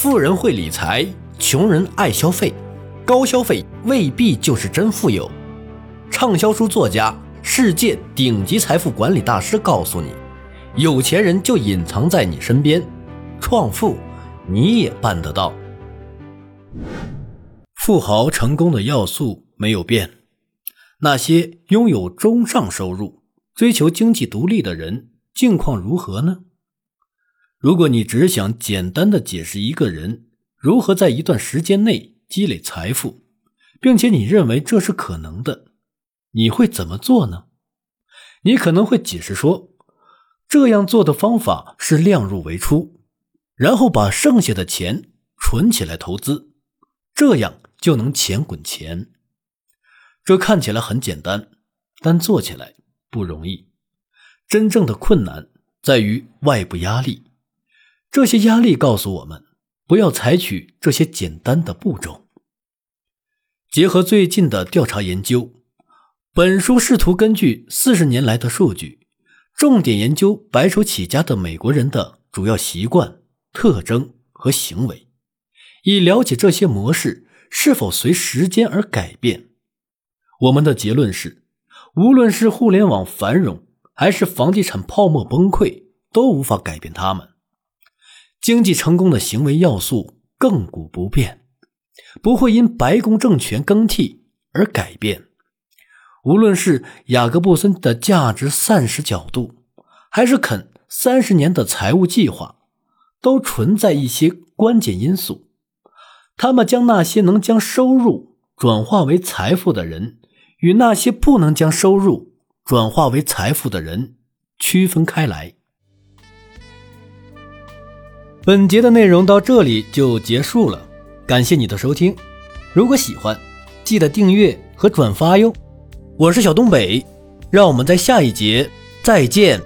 富人会理财，穷人爱消费，高消费未必就是真富有。畅销书作家、世界顶级财富管理大师告诉你，有钱人就隐藏在你身边，创富你也办得到。富豪成功的要素没有变，那些拥有中上收入、追求经济独立的人境况如何呢？如果你只想简单的解释一个人如何在一段时间内积累财富，并且你认为这是可能的，你会怎么做呢？你可能会解释说，这样做的方法是量入为出，然后把剩下的钱存起来投资，这样就能钱滚钱。这看起来很简单，但做起来不容易。真正的困难在于外部压力。这些压力告诉我们，不要采取这些简单的步骤。结合最近的调查研究，本书试图根据四十年来的数据，重点研究白手起家的美国人的主要习惯、特征和行为，以了解这些模式是否随时间而改变。我们的结论是，无论是互联网繁荣，还是房地产泡沫崩溃，都无法改变他们。经济成功的行为要素亘古不变，不会因白宫政权更替而改变。无论是雅各布森的价值散失角度，还是肯三十年的财务计划，都存在一些关键因素。他们将那些能将收入转化为财富的人，与那些不能将收入转化为财富的人区分开来。本节的内容到这里就结束了，感谢你的收听。如果喜欢，记得订阅和转发哟。我是小东北，让我们在下一节再见。